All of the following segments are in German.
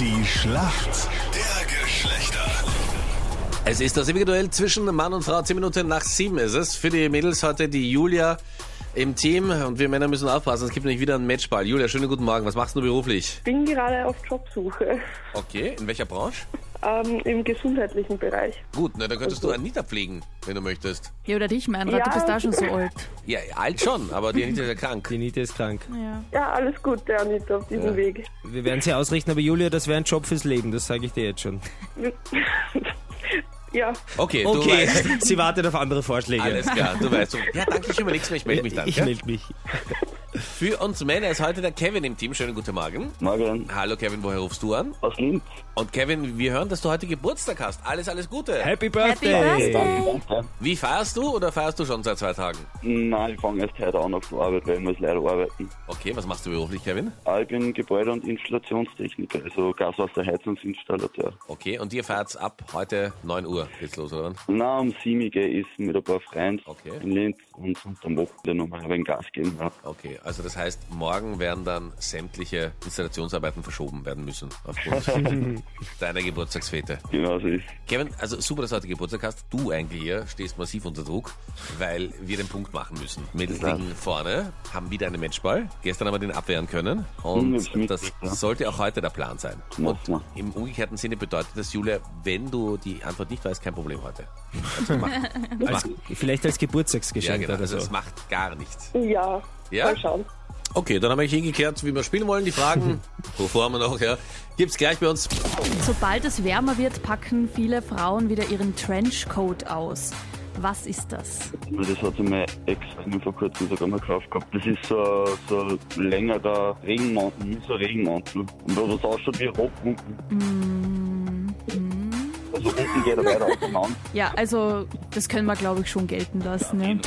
Die Schlacht der Geschlechter. Es ist das ewige zwischen Mann und Frau. Zehn Minuten nach sieben ist es. Für die Mädels heute die Julia im Team. Und wir Männer müssen aufpassen, es gibt nämlich wieder einen Matchball. Julia, schönen guten Morgen. Was machst du beruflich? bin gerade auf Jobsuche Okay, in welcher Branche? ähm, im gesundheitlichen Bereich. Gut, na, dann könntest du Anita pflegen, wenn du möchtest. Ja, oder dich, Meinrad, du Ja. bist da schon so alt. Ja, alt schon, aber die Anita ist ja krank. Die Nita ist krank. Ja. Ja, alles Gute, Anita, auf diesem Ja. Weg. Wir werden sie ausrichten, aber Julia, das wäre ein Job fürs Leben, das sage ich dir jetzt schon. ja, Okay, du Okay, weißt. sie wartet auf andere Vorschläge. Alles klar, du weißt. Ja, danke, ich überleg's mir, ich melde mich dann. ich gell? melde mich. Für uns Männer ist heute der Kevin im Team. Schönen guten Morgen. Morgen Hallo Kevin, woher rufst du an? aus Linz. Und Kevin, wir hören, dass du heute Geburtstag hast. Alles, alles Gute. Happy Happy Birthday! Birthday! Ja. Wie feierst du oder feierst du schon seit zwei Tagen? Nein, ich fange erst heute an auf die Arbeit, weil ich muss leider arbeiten. Okay, was machst du beruflich, Kevin? Ah, Ich bin Gebäude- und Installationstechniker, also Gaswasserheizungsinstallateur. Okay, und ihr feiert's ab heute 9 Uhr geht's los, oder? wann? Na, um 7 Uhr essen mit ein paar Freunden Okay. in Linz und sonst am Wochenende nochmal ein Gas geben. Ja. Okay, also das heißt, morgen werden dann sämtliche Installationsarbeiten verschoben werden müssen aufgrund deiner Geburtstagsfete. Genau so ist Kevin, also super, dass du heute Geburtstag hast. Du eigentlich hier stehst massiv unter Druck, weil wir den Punkt machen müssen. Ja. liegen vorne, haben wieder einen Matchball. Gestern haben wir den abwehren können Hm, und mitgekriegt, das ja. sollte auch heute der Plan sein. Und im umgekehrten Sinne bedeutet das, Julia, wenn du die Antwort nicht weißt, kein Problem heute. Also mach, Als, vielleicht als ja, Geburtstagsgeschenk genau, oder also so. es macht gar nichts. ja, Ja? mal schauen. Okay, dann haben wir hingekehrt, wie wir spielen wollen. Die Fragen, wovor haben wir noch, ja, gibt's gleich bei uns. Sobald es wärmer wird, packen viele Frauen wieder ihren Trenchcoat aus. Was ist das? Das hat mein Ex vor kurzem sogar mal gekauft gehabt. Das ist so, so ein längerer Regenmantel, wie so ein Regenmantel. Und das ausschaut wie Rock unten. Also unten geht er weiter auseinander. Ja, also das können wir, glaube ich, schon gelten lassen. Ne?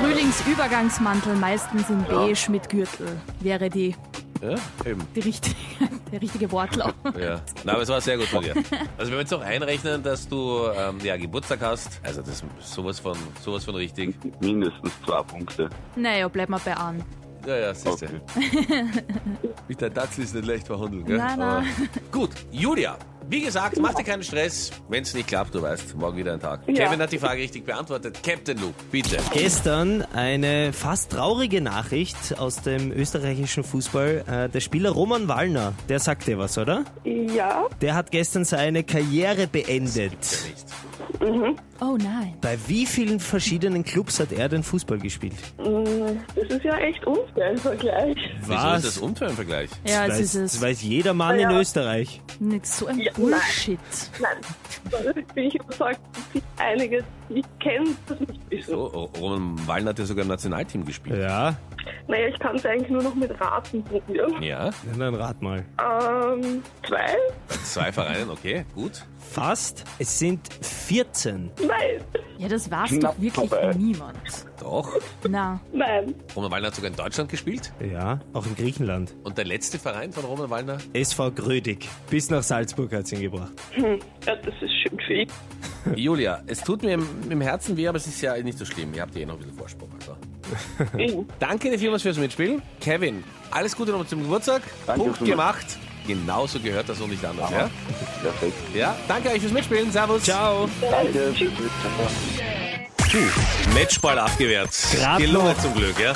Frühlingsübergangsmantel, meistens in beige mit Gürtel, wäre die, Ja, eben. die richtige, der richtige Wortlaut. Ja, na, aber es war sehr gut von dir. Also wenn wir jetzt auch einrechnen, dass du ähm, ja, Geburtstag hast, also das ist sowas von sowas von richtig. Mindestens zwei Punkte. Naja, bleib mal bei an. Ja, ja, siehst du. Okay. Mit der Datzel ist nicht leicht verhandeln, gell? Nein, nein. Aber Gut, Julia. Wie gesagt, mach dir keinen Stress. Wenn es nicht klappt, du weißt, morgen wieder ein Tag. Ja. Kevin hat die Frage richtig beantwortet. Captain Luke, bitte. Gestern eine fast traurige Nachricht aus dem österreichischen Fußball. Äh, der Spieler Roman Wallner, der sagt dir was, oder? Ja, Der hat gestern seine Karriere beendet. Nicht. Oh nein. Bei wie vielen verschiedenen Clubs hat er denn Fußball gespielt? mm, das ist ja echt unfair im Vergleich. Wieso ist das unfair im Vergleich? Ja, es weiß, ist das es. weiß jeder Mann Ja. in Österreich. Nicht so ein Ja, Bullshit. Nein, da bin ich überzeugt, es gibt einige, die ich kenne, das nicht wissen. So, Oh, Roman Wallner hat ja sogar im Nationalteam gespielt. Ja, Naja, ich kann es eigentlich nur noch mit Raten probieren. Ja, dann rat mal. Ähm, zwei? zwei Vereinen, okay, gut. Fast. Es sind 14. Nein, Ja, das war's Knapp doch wirklich vorbei. niemand. Doch. Na, nein. Roman Wallner hat sogar in Deutschland gespielt. Ja, auch in Griechenland. Und der letzte Verein von Roman Wallner? SV Grödig. Bis nach Salzburg hat ihn gebracht. Ja, das ist schön für ihn. Julia, es tut mir im, im Herzen weh, aber es ist ja nicht so schlimm. Ihr habt ja eh noch ein bisschen Vorsprung. Also. ihn. Danke dir vielmals fürs Mitspielen. Kevin, alles Gute noch zum Geburtstag. Danke Punkt vielmals. gemacht. Genauso gehört das und nicht anders. Ja? Perfekt. ja, danke euch fürs Mitspielen. Servus. Ciao. Danke. Tschüss. Matchball abgewehrt. Grad Gelungen noch. zum Glück, ja.